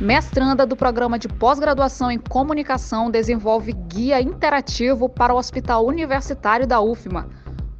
Mestranda do programa de pós-graduação em comunicação desenvolve guia interativo para o Hospital Universitário da UFMA.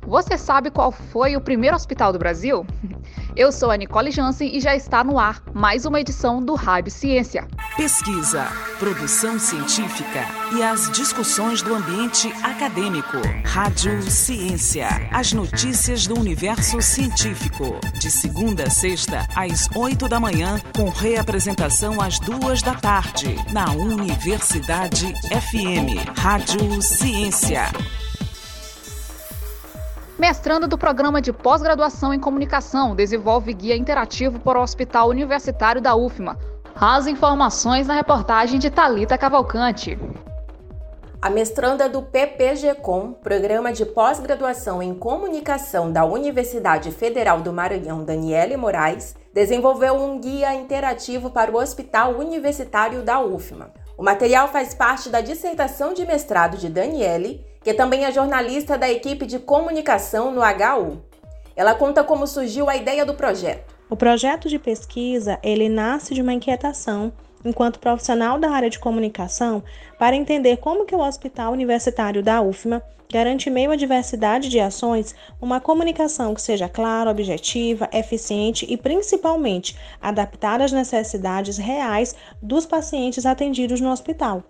Você sabe qual foi o primeiro hospital do Brasil? Eu sou a Nicole Jansen e já está no ar mais uma edição do Rádio Ciência. Pesquisa, produção científica e as discussões do ambiente acadêmico. Rádio Ciência. As notícias do universo científico. De segunda a sexta, às oito da manhã, com reapresentação às duas da tarde, na Universidade FM. Rádio Ciência. Mestrando do programa de pós-graduação em comunicação, desenvolve guia interativo para o Hospital Universitário da UFMA. As informações na reportagem de Talita Cavalcante. A mestranda do PPG-Com, Programa de Pós-Graduação em Comunicação da Universidade Federal do Maranhão, Daniele Moraes, desenvolveu um guia interativo para o Hospital Universitário da UFMA. O material faz parte da dissertação de mestrado de Daniele que também é jornalista da equipe de comunicação no HU. Ela conta como surgiu a ideia do projeto. O projeto de pesquisa, ele nasce de uma inquietação enquanto profissional da área de comunicação para entender como que o Hospital Universitário da UFMA garante meio à diversidade de ações uma comunicação que seja clara, objetiva, eficiente e principalmente adaptada às necessidades reais dos pacientes atendidos no hospital.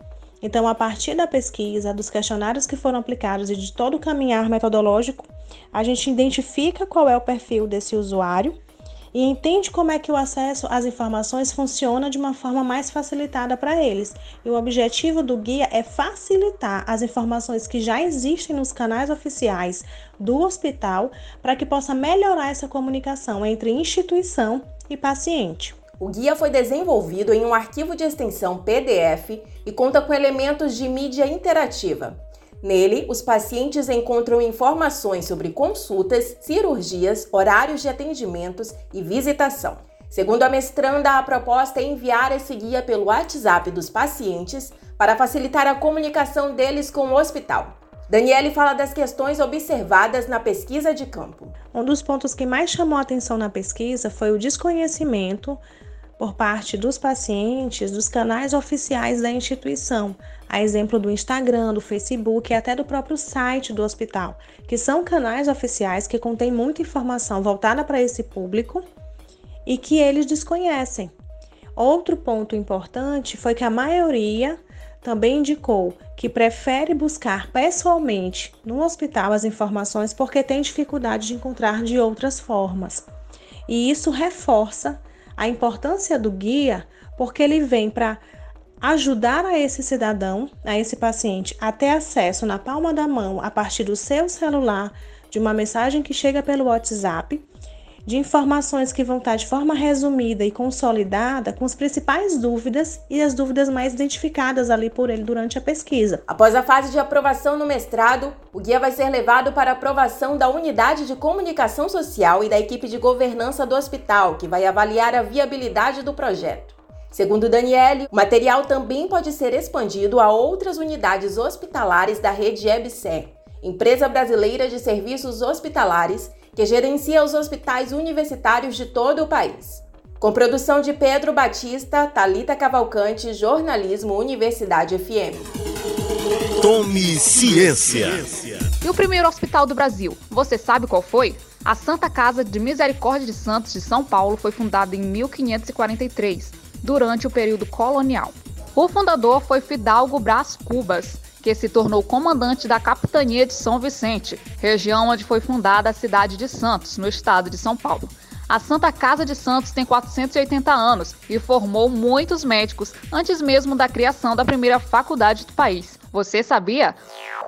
Então, a partir da pesquisa, dos questionários que foram aplicados e de todo o caminhar metodológico, a gente identifica qual é o perfil desse usuário e entende como é que o acesso às informações funciona de uma forma mais facilitada para eles. E o objetivo do guia é facilitar as informações que já existem nos canais oficiais do hospital para que possa melhorar essa comunicação entre instituição e paciente. O guia foi desenvolvido em um arquivo de extensão PDF e conta com elementos de mídia interativa. Nele, os pacientes encontram informações sobre consultas, cirurgias, horários de atendimentos e visitação. Segundo a mestranda, a proposta é enviar esse guia pelo WhatsApp dos pacientes para facilitar a comunicação deles com o hospital. Daniele fala das questões observadas na pesquisa de campo. Um dos pontos que mais chamou a atenção na pesquisa foi o desconhecimento por parte dos pacientes dos canais oficiais da instituição, a exemplo do Instagram, do Facebook e até do próprio site do hospital, que são canais oficiais que contêm muita informação voltada para esse público e que eles desconhecem. Outro ponto importante foi que a maioria também indicou que prefere buscar pessoalmente no hospital as informações porque tem dificuldade de encontrar de outras formas. E isso reforça a importância do guia, porque ele vem para ajudar a esse cidadão, a esse paciente, a ter acesso na palma da mão, a partir do seu celular, de uma mensagem que chega pelo WhatsApp, de informações que vão estar de forma resumida e consolidada com as principais dúvidas e as dúvidas mais identificadas ali por ele durante a pesquisa. Após a fase de aprovação no mestrado, o guia vai ser levado para aprovação da unidade de comunicação social e da equipe de governança do hospital, que vai avaliar a viabilidade do projeto. Segundo Daniele, o material também pode ser expandido a outras unidades hospitalares da rede EBSER, empresa brasileira de serviços hospitalares que gerencia os hospitais universitários de todo o país. Com produção de Pedro Batista, Talita Cavalcante, Jornalismo Universidade FM. Tome ciência. E o primeiro hospital do Brasil, você sabe qual foi? A Santa Casa de Misericórdia de Santos de São Paulo foi fundada em 1543, durante o período colonial. O fundador foi Fidalgo Brás Cubas, que se tornou comandante da capitania de São Vicente, região onde foi fundada a cidade de Santos, no estado de São Paulo. A Santa Casa de Santos tem 480 anos e formou muitos médicos antes mesmo da criação da primeira faculdade do país. Você sabia?